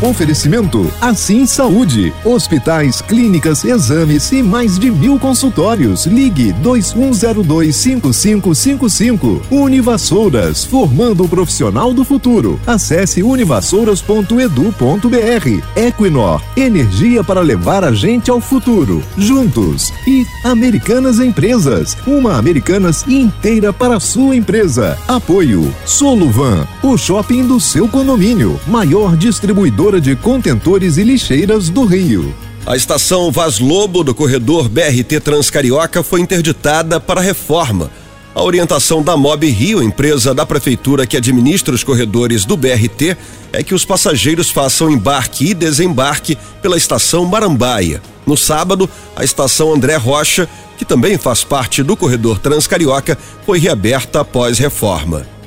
Oferecimento Assim Saúde. Hospitais, clínicas, exames e mais de mil consultórios. Ligue 21025555. Univassouras, formando o profissional do futuro. Acesse univassouras.edu.br. Equinor, energia para levar a gente ao futuro. Juntos. E Americanas Empresas. Uma Americanas inteira para a sua empresa. Apoio Soluvan, o shopping do seu condomínio. Maior distribuidor de contentores e lixeiras do Rio. A estação Vaz Lobo do corredor BRT Transcarioca foi interditada para reforma. A orientação da Mob Rio, empresa da prefeitura que administra os corredores do BRT, é que os passageiros façam embarque e desembarque pela estação Marambaia. No sábado, a estação André Rocha, que também faz parte do corredor Transcarioca, foi reaberta após reforma.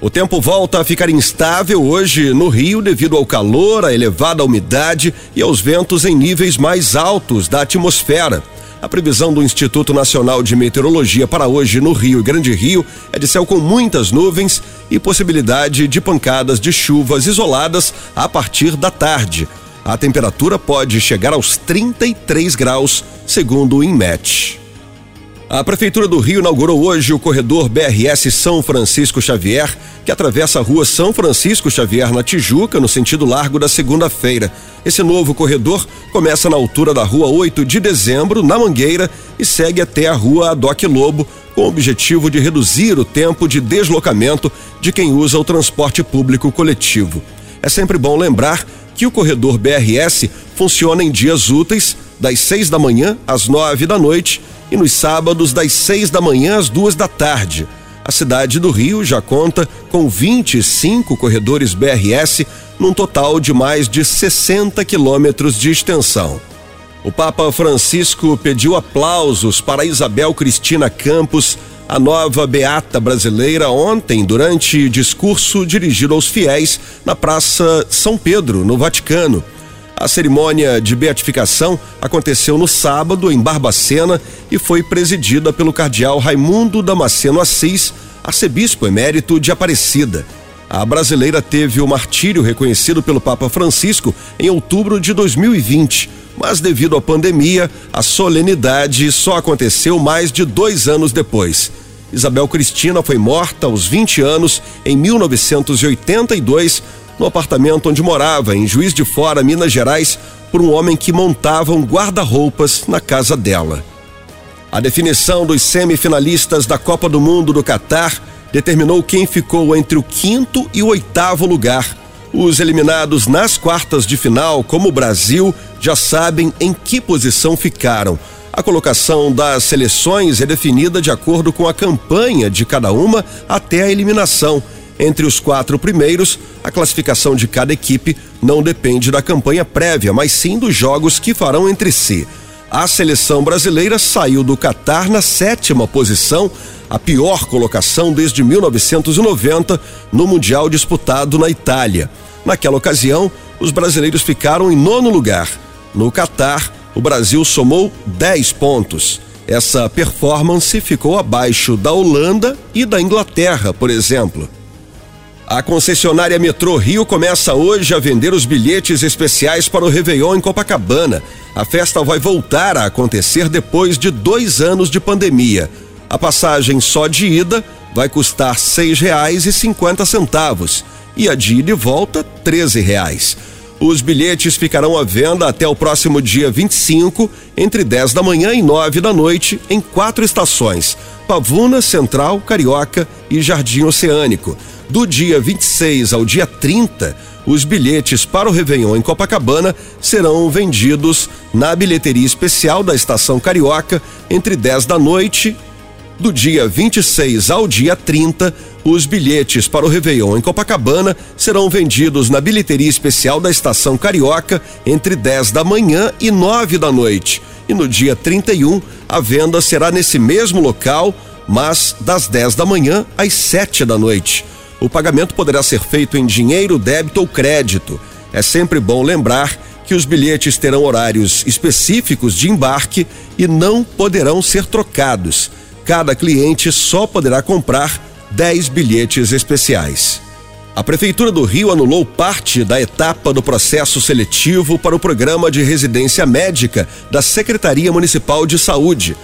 O tempo volta a ficar instável hoje no Rio devido ao calor, à elevada umidade e aos ventos em níveis mais altos da atmosfera. A previsão do Instituto Nacional de Meteorologia para hoje no Rio e Grande Rio é de céu com muitas nuvens e possibilidade de pancadas de chuvas isoladas a partir da tarde. A temperatura pode chegar aos 33 graus, segundo o INMET. A Prefeitura do Rio inaugurou hoje o corredor BRS São Francisco Xavier, que atravessa a rua São Francisco Xavier na Tijuca, no sentido largo da segunda-feira. Esse novo corredor começa na altura da rua 8 de dezembro, na Mangueira, e segue até a rua Adoc Lobo, com o objetivo de reduzir o tempo de deslocamento de quem usa o transporte público coletivo. É sempre bom lembrar que o corredor BRS funciona em dias úteis, das 6 da manhã às 9 da noite e nos sábados das 6 da manhã às duas da tarde. A cidade do Rio já conta com 25 corredores BRS, num total de mais de 60 quilômetros de extensão. O Papa Francisco pediu aplausos para Isabel Cristina Campos, a nova beata brasileira, ontem, durante discurso dirigido aos fiéis na Praça São Pedro, no Vaticano. A cerimônia de beatificação aconteceu no sábado em Barbacena e foi presidida pelo cardeal Raimundo Damasceno Assis, arcebispo emérito de Aparecida. A brasileira teve o martírio reconhecido pelo Papa Francisco em outubro de 2020, mas devido à pandemia, a solenidade só aconteceu mais de dois anos depois. Isabel Cristina foi morta aos 20 anos em 1982 no apartamento onde morava, em Juiz de Fora, Minas Gerais, por um homem que montava um guarda-roupas na casa dela. A definição dos semifinalistas da Copa do Mundo do Catar determinou quem ficou entre o quinto e o oitavo lugar. Os eliminados nas quartas de final, como o Brasil, já sabem em que posição ficaram. A colocação das seleções é definida de acordo com a campanha de cada uma até a eliminação. Entre os quatro primeiros, a classificação de cada equipe não depende da campanha prévia, mas sim dos jogos que farão entre si. A seleção brasileira saiu do Catar na sétima posição, a pior colocação desde 1990 no Mundial disputado na Itália. Naquela ocasião, os brasileiros ficaram em nono lugar. No Catar, o Brasil somou 10 pontos. Essa performance ficou abaixo da Holanda e da Inglaterra, por exemplo. A concessionária Metrô Rio começa hoje a vender os bilhetes especiais para o Réveillon em Copacabana. A festa vai voltar a acontecer depois de dois anos de pandemia. A passagem só de ida vai custar seis reais e cinquenta centavos e a de ida e volta reais. Os bilhetes ficarão à venda até o próximo dia 25, entre 10 da manhã e 9 da noite, em quatro estações: Pavuna, Central, Carioca e Jardim Oceânico. Do dia 26 ao dia 30, os bilhetes para o Réveillon em Copacabana serão vendidos na bilheteria especial da Estação Carioca entre 10 da noite. Do dia 26 ao dia 30, os bilhetes para o Réveillon em Copacabana serão vendidos na bilheteria especial da Estação Carioca entre 10 da manhã e 9 da noite. E no dia 31, a venda será nesse mesmo local, mas das 10 da manhã às 7 da noite. O pagamento poderá ser feito em dinheiro, débito ou crédito. É sempre bom lembrar que os bilhetes terão horários específicos de embarque e não poderão ser trocados. Cada cliente só poderá comprar 10 bilhetes especiais. A Prefeitura do Rio anulou parte da etapa do processo seletivo para o programa de residência médica da Secretaria Municipal de Saúde.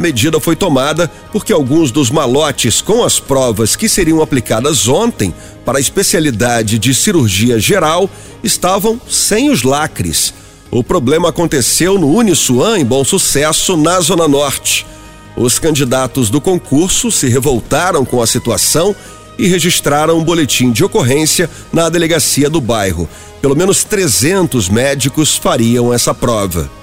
A medida foi tomada porque alguns dos malotes com as provas que seriam aplicadas ontem para a especialidade de cirurgia geral estavam sem os lacres. O problema aconteceu no Uniswan em Bom Sucesso, na Zona Norte. Os candidatos do concurso se revoltaram com a situação e registraram um boletim de ocorrência na delegacia do bairro. Pelo menos 300 médicos fariam essa prova.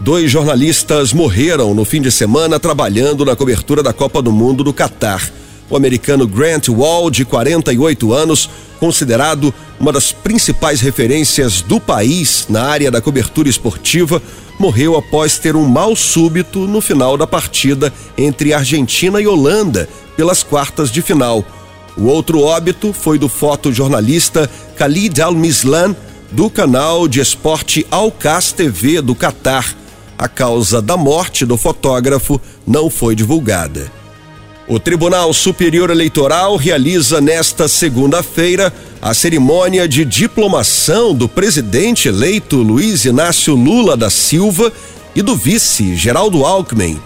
Dois jornalistas morreram no fim de semana trabalhando na cobertura da Copa do Mundo do Catar. O americano Grant Wall, de 48 anos, considerado uma das principais referências do país na área da cobertura esportiva, morreu após ter um mal súbito no final da partida entre Argentina e Holanda pelas quartas de final. O outro óbito foi do fotojornalista Khalid Al-Mislan, do canal de esporte Alcas TV do Catar. A causa da morte do fotógrafo não foi divulgada. O Tribunal Superior Eleitoral realiza nesta segunda-feira a cerimônia de diplomação do presidente eleito Luiz Inácio Lula da Silva e do vice Geraldo Alckmin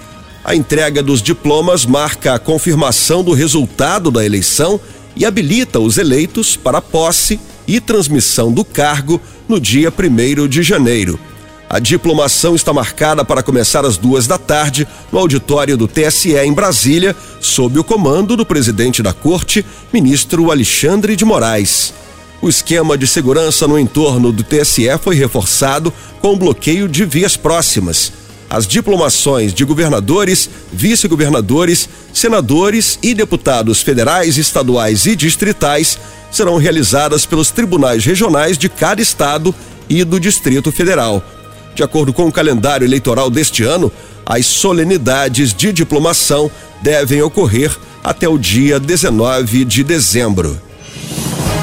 a entrega dos diplomas marca a confirmação do resultado da eleição e habilita os eleitos para posse e transmissão do cargo no dia 1 de janeiro. A diplomação está marcada para começar às duas da tarde no auditório do TSE em Brasília, sob o comando do presidente da corte, ministro Alexandre de Moraes. O esquema de segurança no entorno do TSE foi reforçado com bloqueio de vias próximas as diplomações de governadores, vice-governadores, senadores e deputados federais, estaduais e distritais serão realizadas pelos tribunais regionais de cada estado e do Distrito Federal. De acordo com o calendário eleitoral deste ano, as solenidades de diplomação devem ocorrer até o dia 19 de dezembro.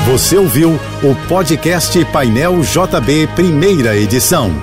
Você ouviu o podcast Painel JB, primeira edição.